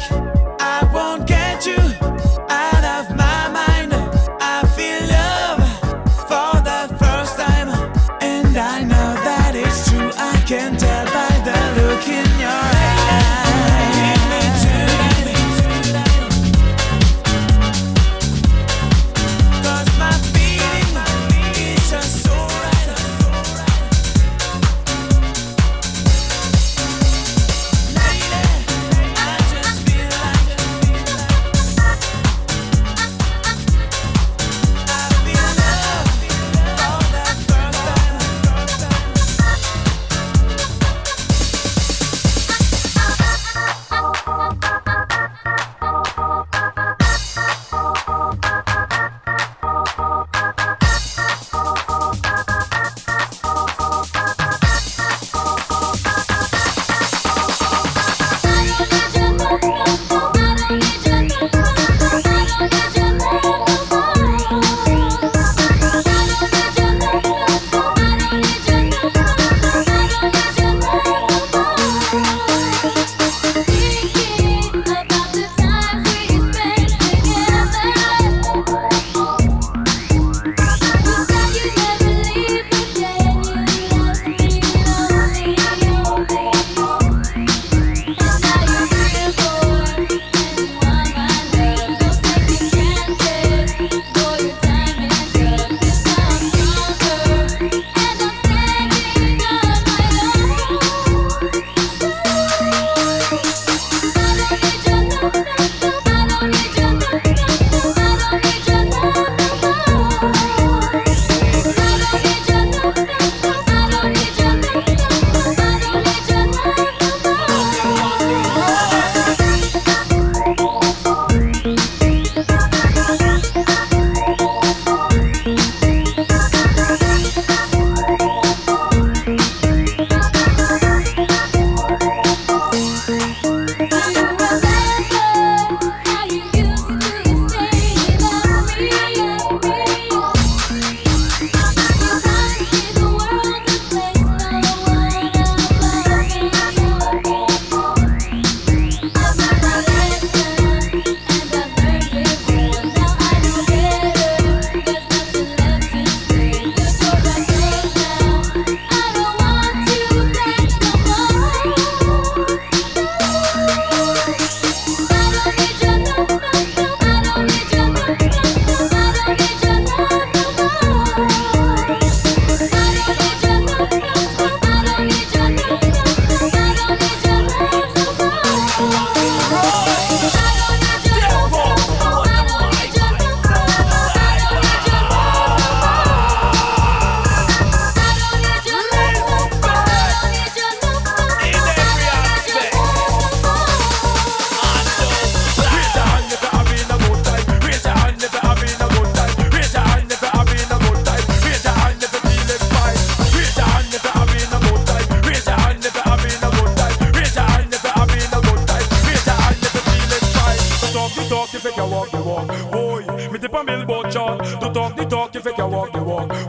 dich.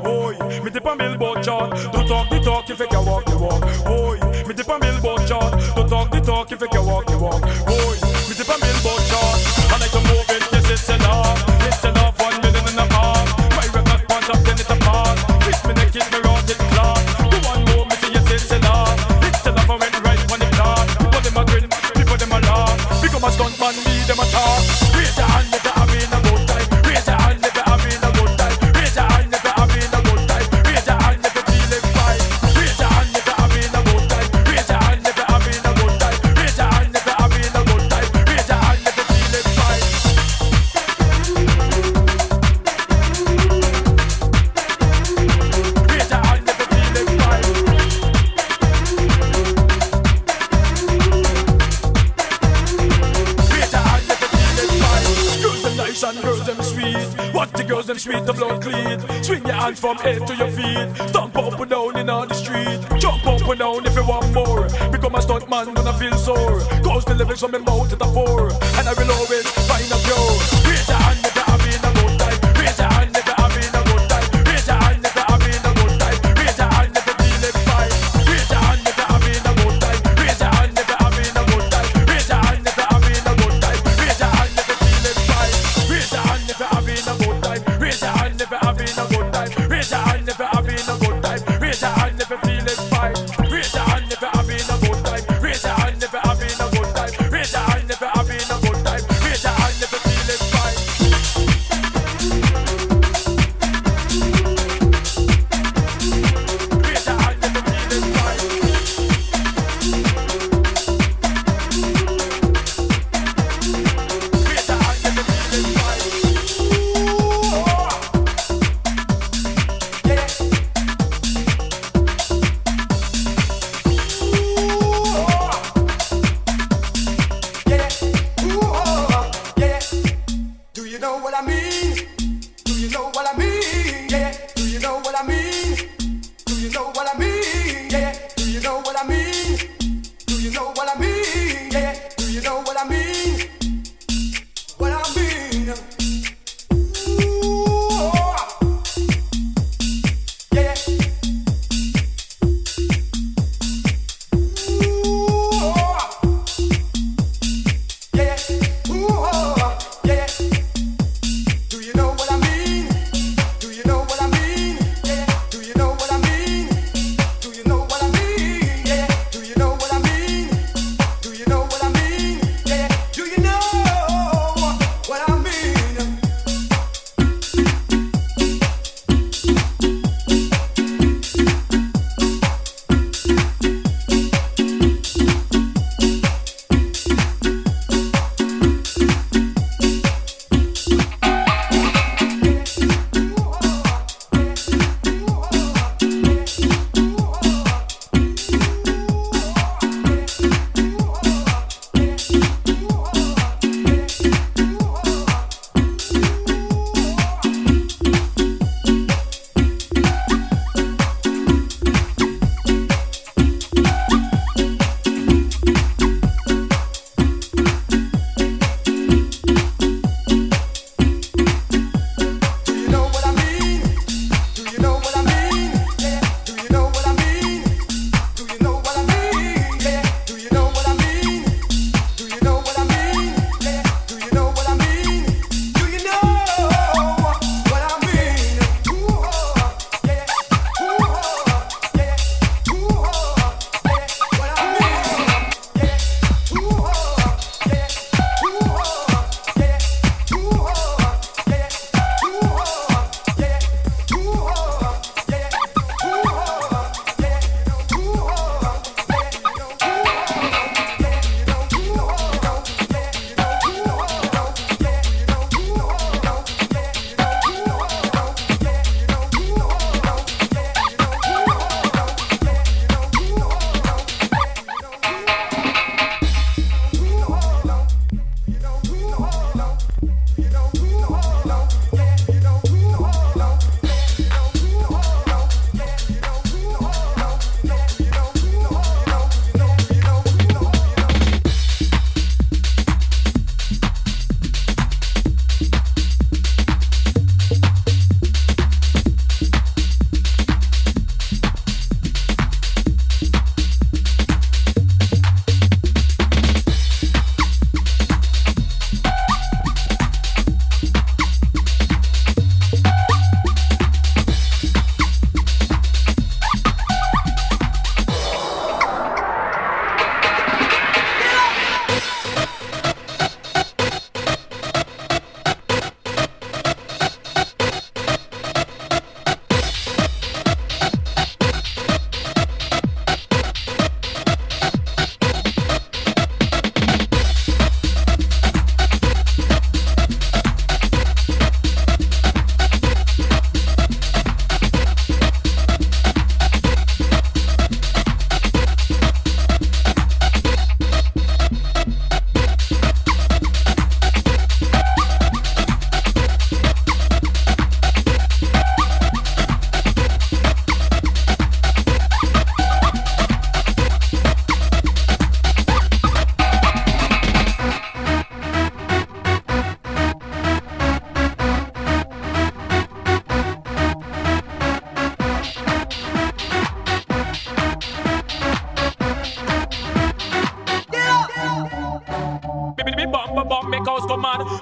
Oi, me dip on billboard chart. Don't talk the talk if you can walk the walk. Oi, me dip on billboard chart. Don't talk the talk if you can walk the walk. Oi. girls them sweet. What the girls them sweet, the blood clean. Swing your hand from head to your feet. Stomp up and down in all the street. Jump up and down if you want more. Become a stunt man when I feel sore. Cause the lyrics from my mouth to the pour. And I will always find a cure.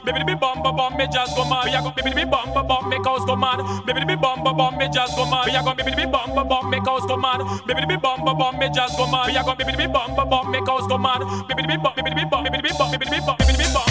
Baby, be bum bum bum, me just go mad. We a go baby, be bum bum bum, make us go mad. Baby, be bum, bum bum, me just go mad. Yeah, go baby, be bum, bum bum, make house go mad. baby, be bum, baby, be bum, baby, be bum baby, bum bum, make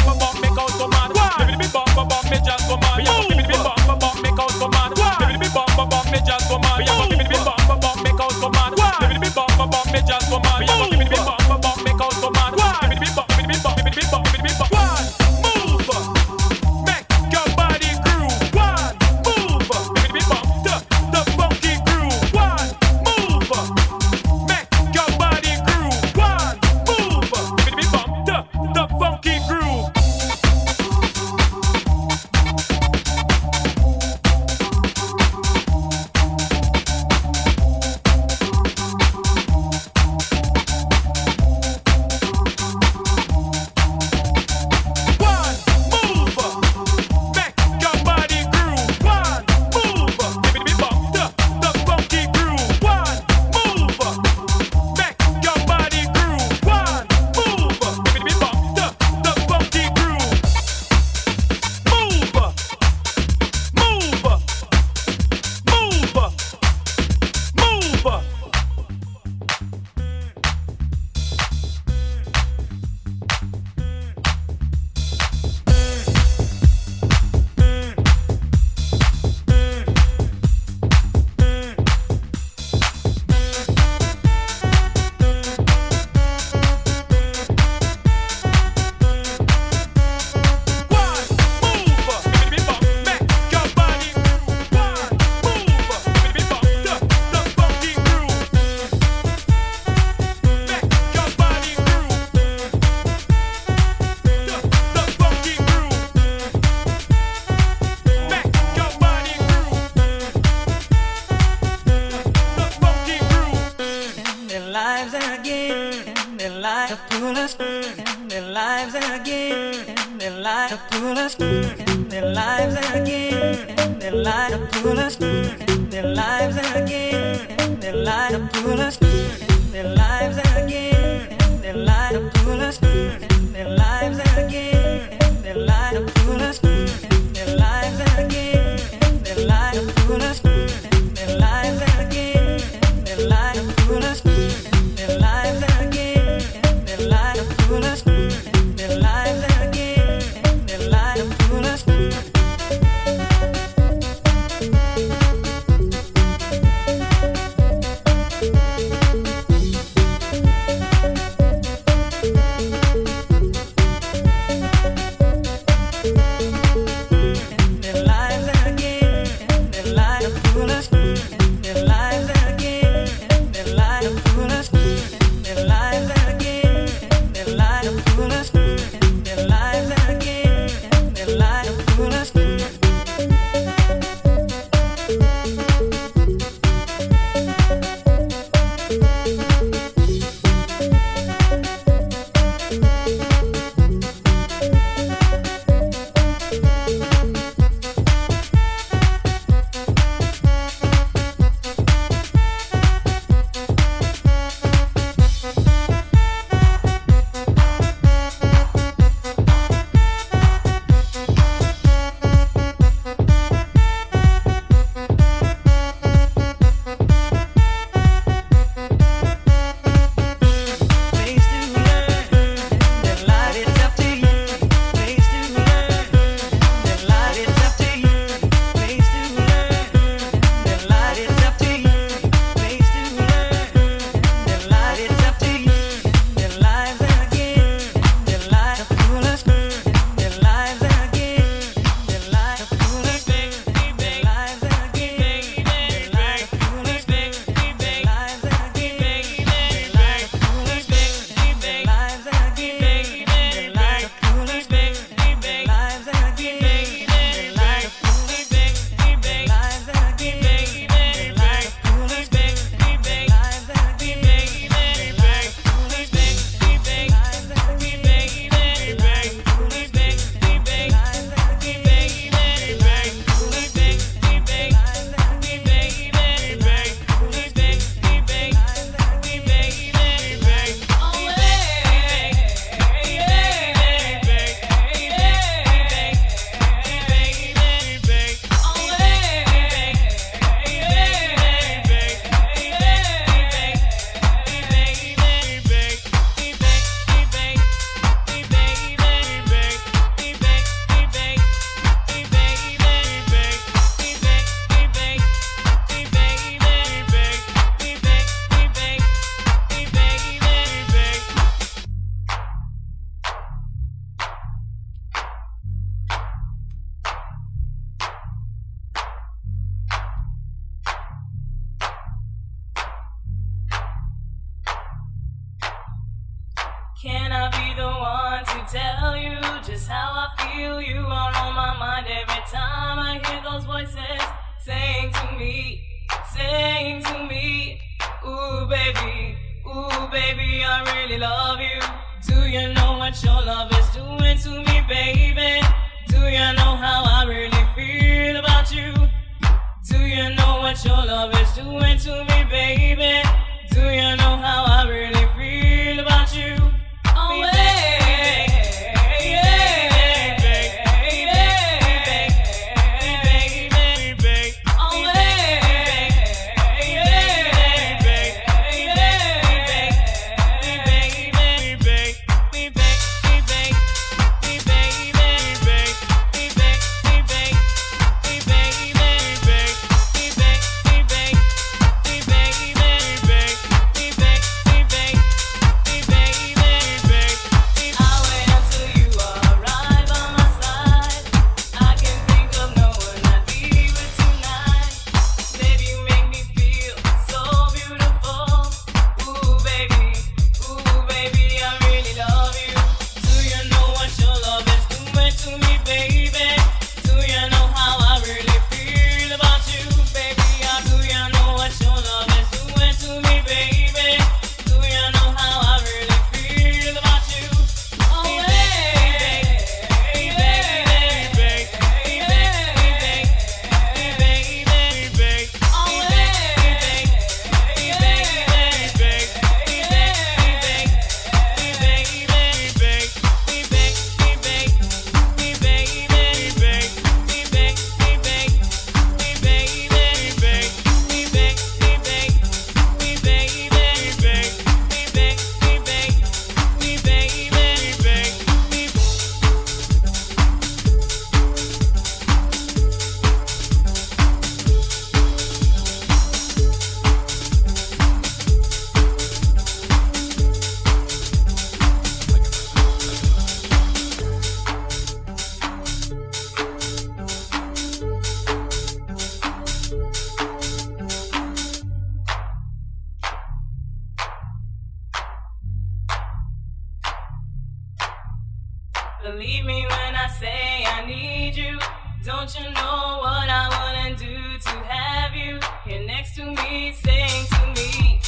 Believe me when I say I need you. Don't you know what I wanna do to have you here next to me, saying to me,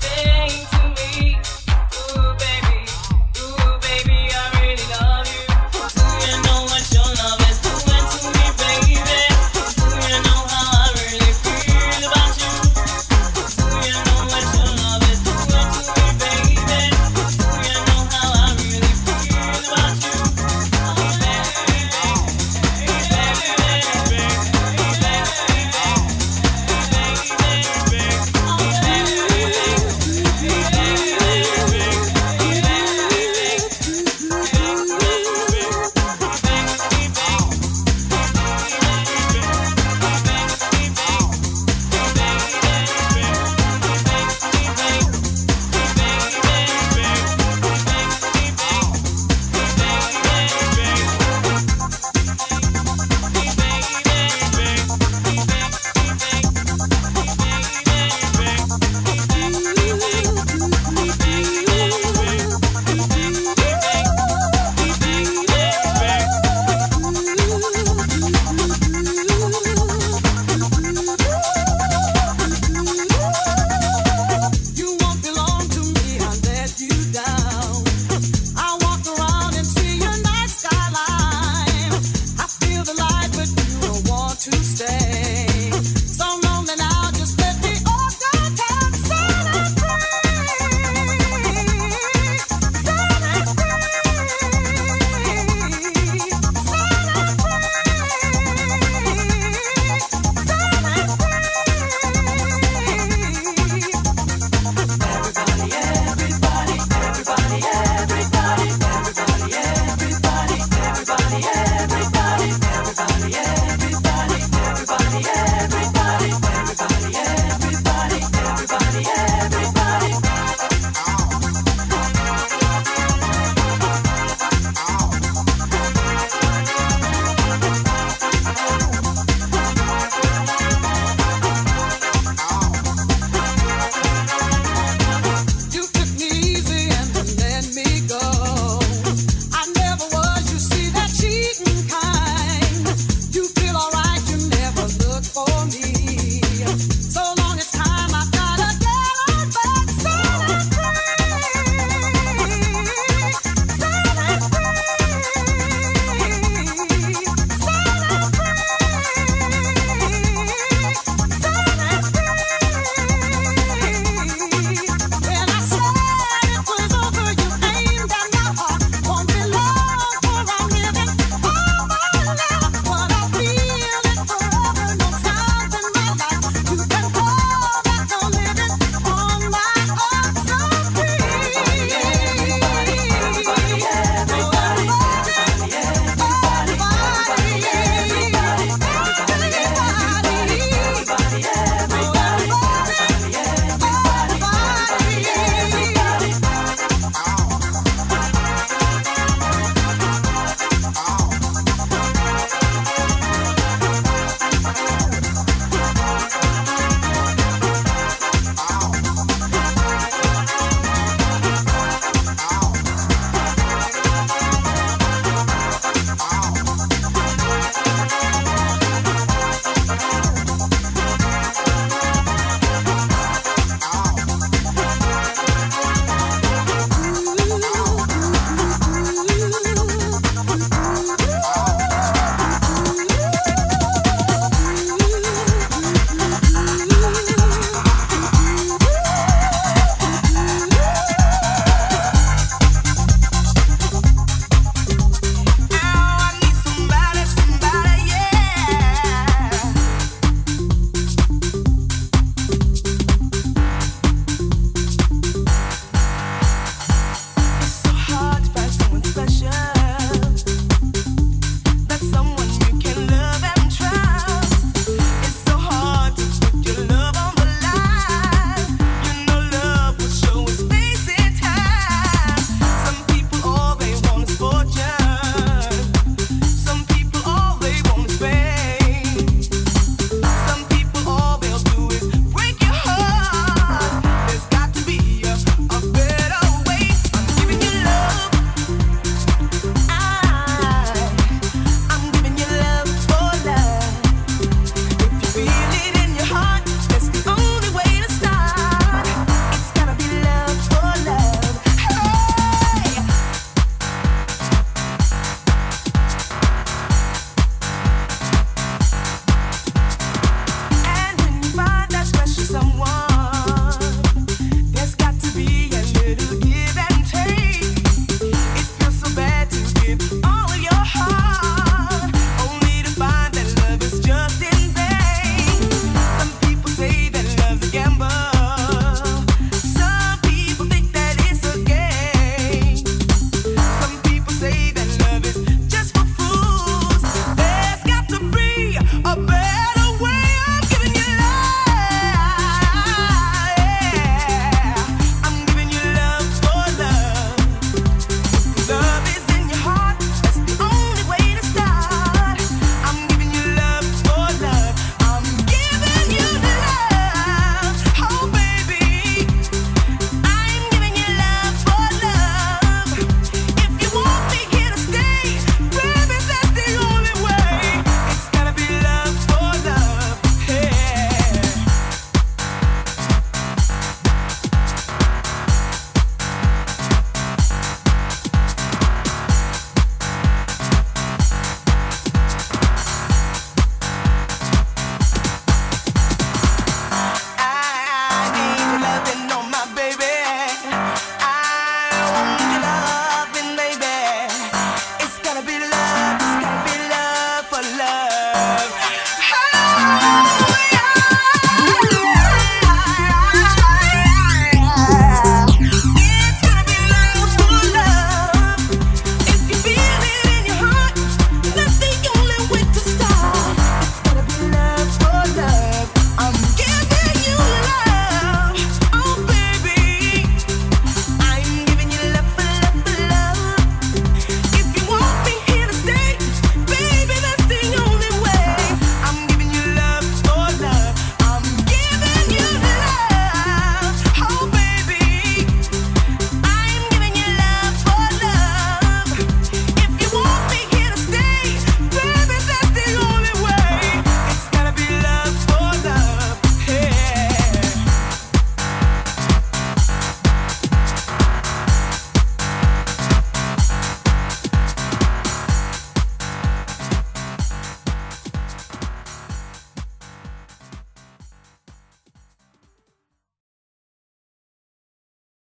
saying to me.